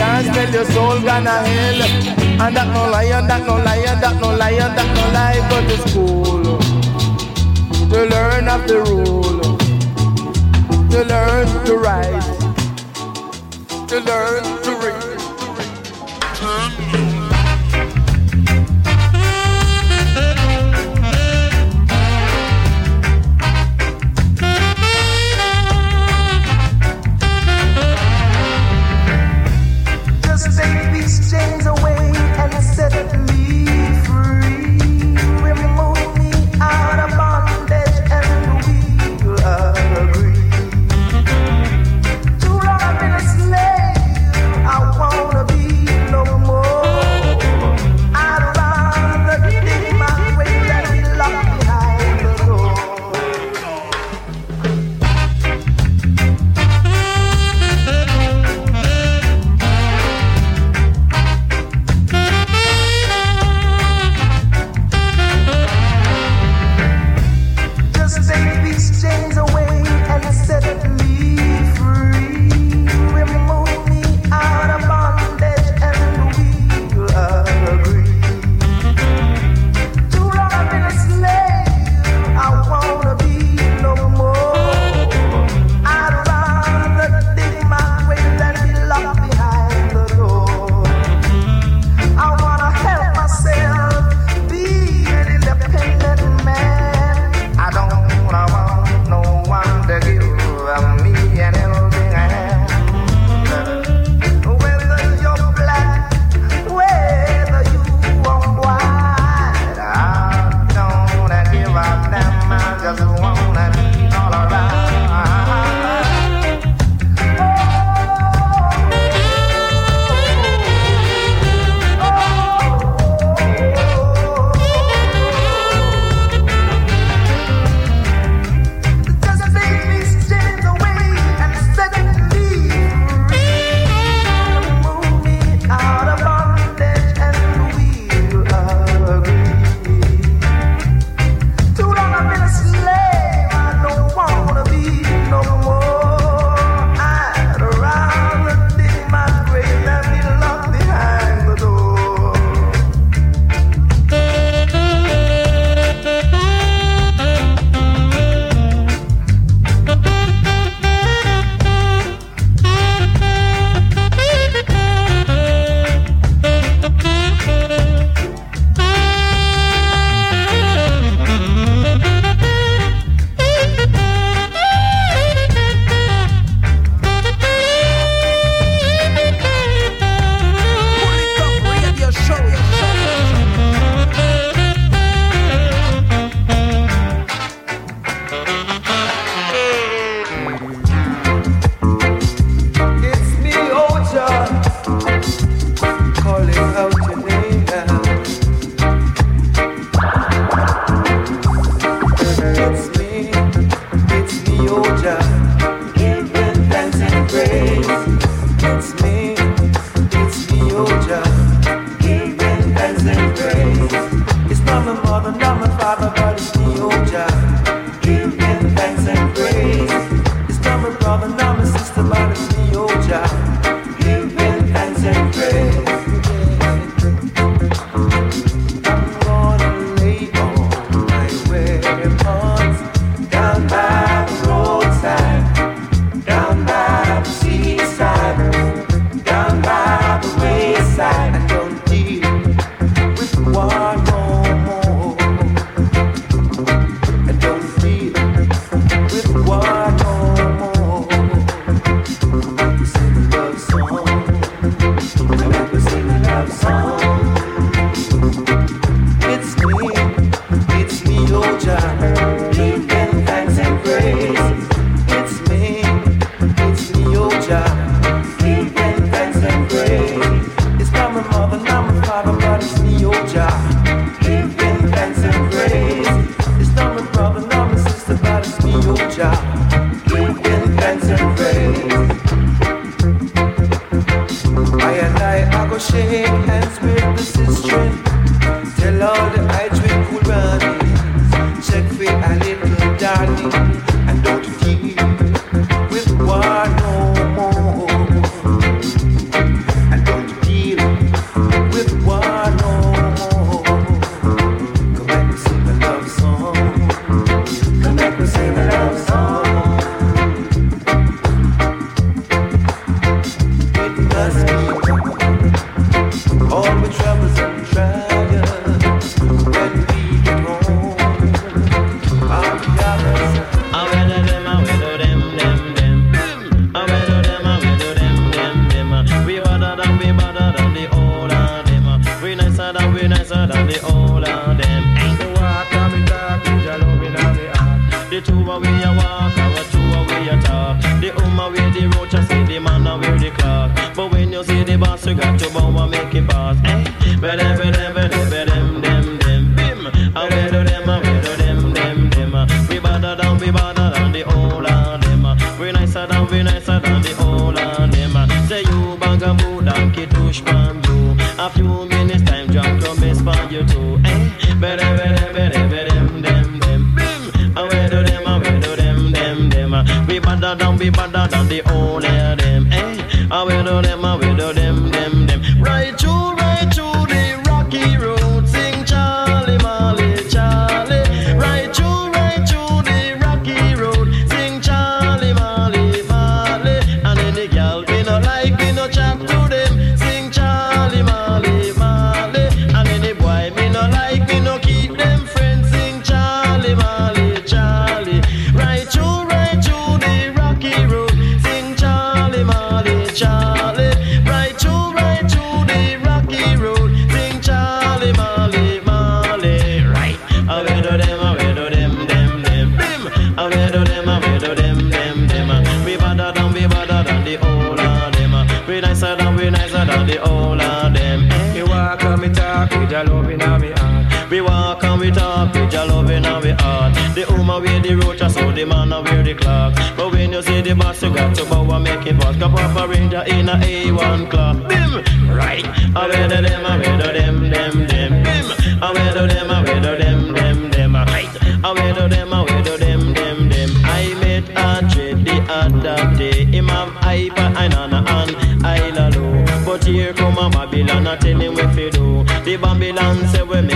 can't spell your soul gonna hell. And that no lion, that no lion, that no lion, that no lie. Go to school to learn of the rule, to learn to write, to learn to read.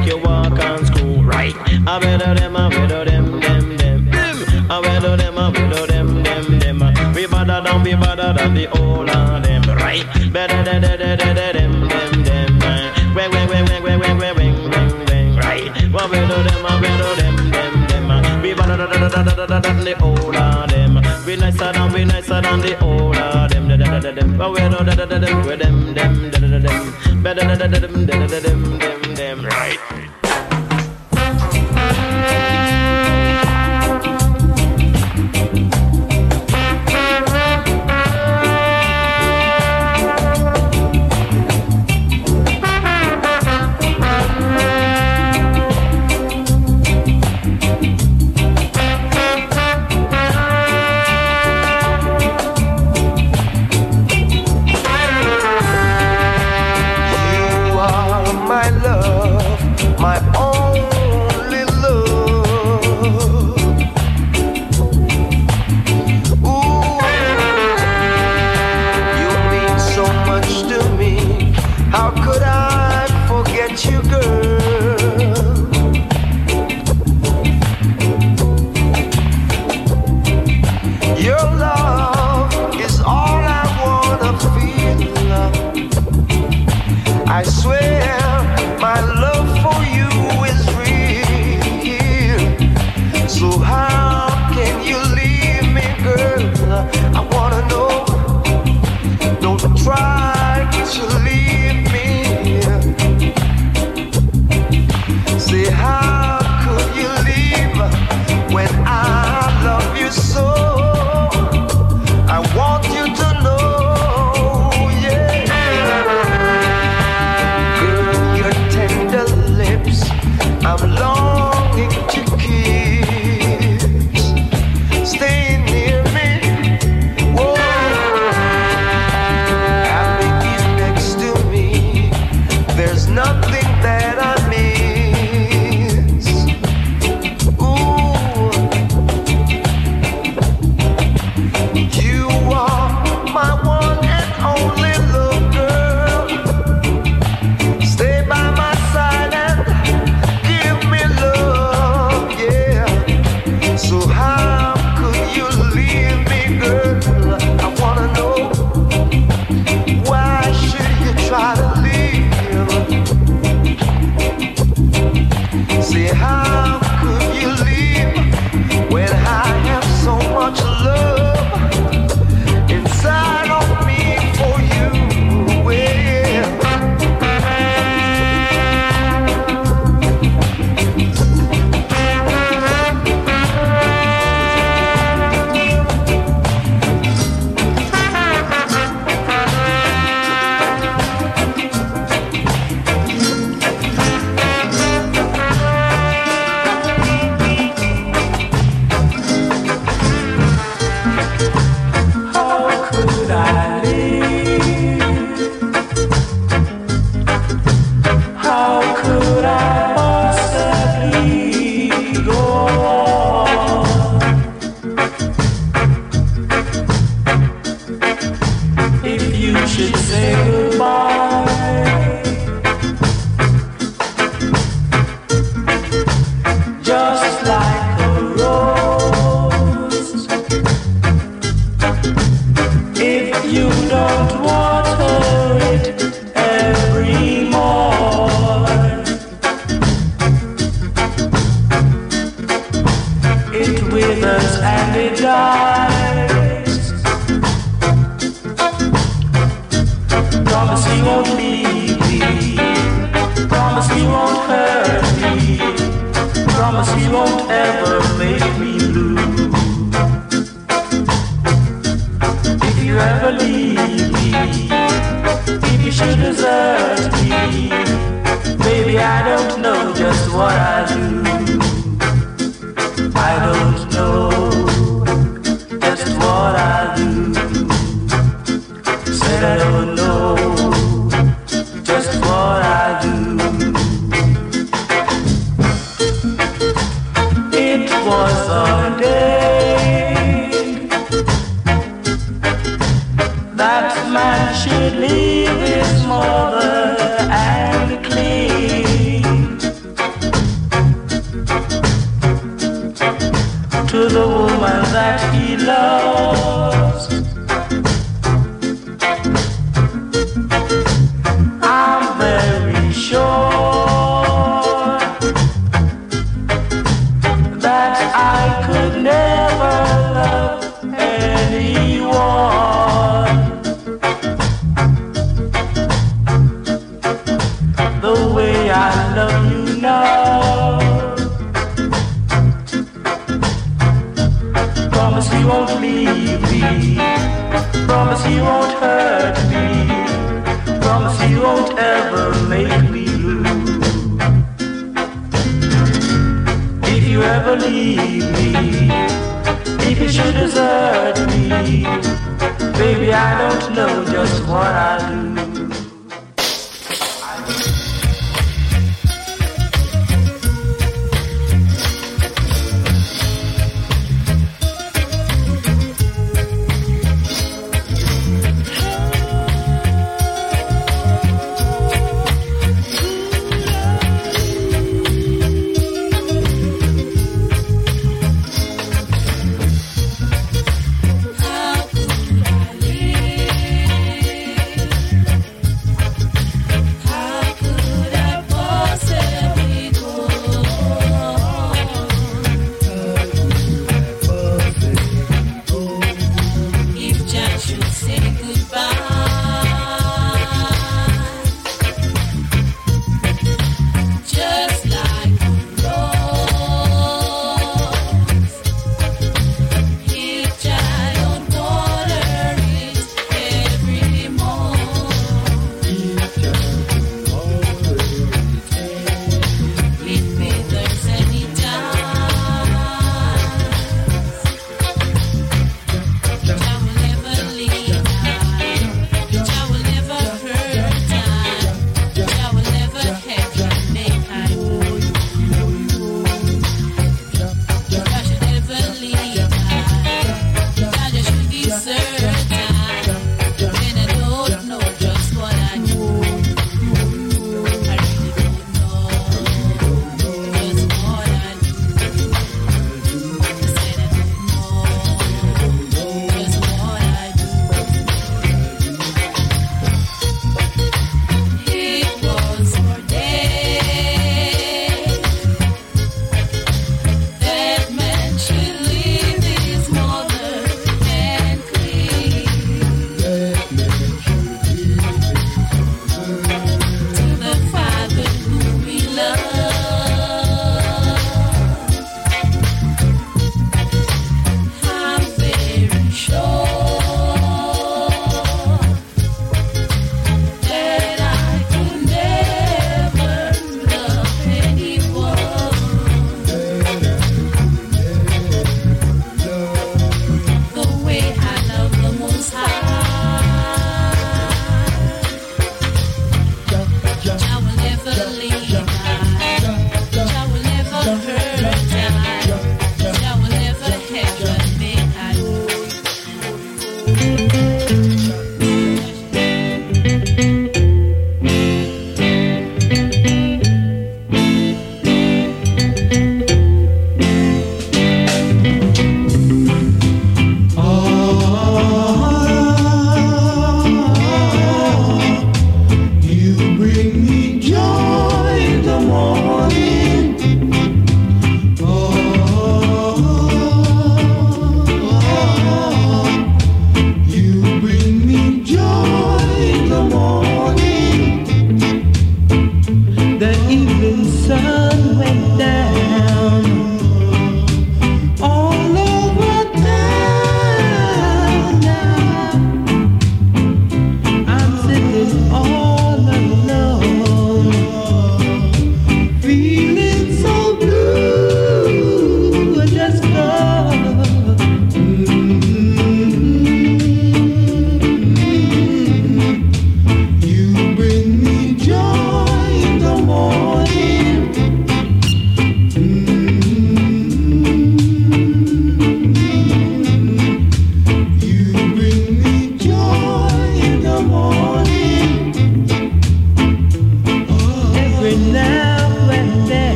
make you walk and school right. I better them, I better them, them, them, them. I better them, I better them, them, them. We better don't be better than the old and them right. Better than them, them, them, them, them. Wang, wang, wang, wang, wang, wang, wang, wang, wang, right. I better them, I better them, them, them. We better than the old and them. We nicer than, we nicer than the old and them. But them. know that them, them, them, them, them, them. Better than them, them, them, them.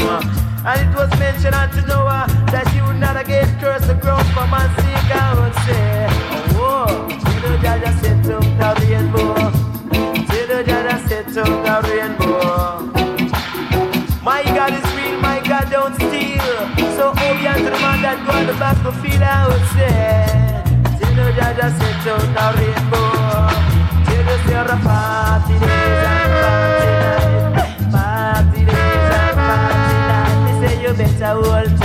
Adam. And it was mentioned unto Noah that he would not again curse the ground for man's sake. I would say, Oh, you know, Jah Jah set up the rainbow. You know, Jah Jah set up the rainbow. My God is real, my God don't steal. So, oh, obedient to the man that go on the back of field, I would say, You know, Jah Jah set up the rainbow. You know, there are party days and party nights. better hold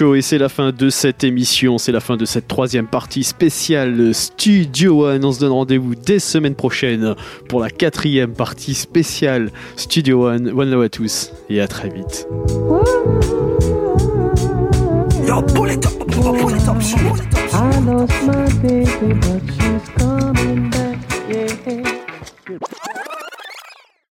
Et c'est la fin de cette émission, c'est la fin de cette troisième partie spéciale Studio One. On se donne rendez-vous dès semaine prochaine pour la quatrième partie spéciale Studio One. One love à tous et à très vite.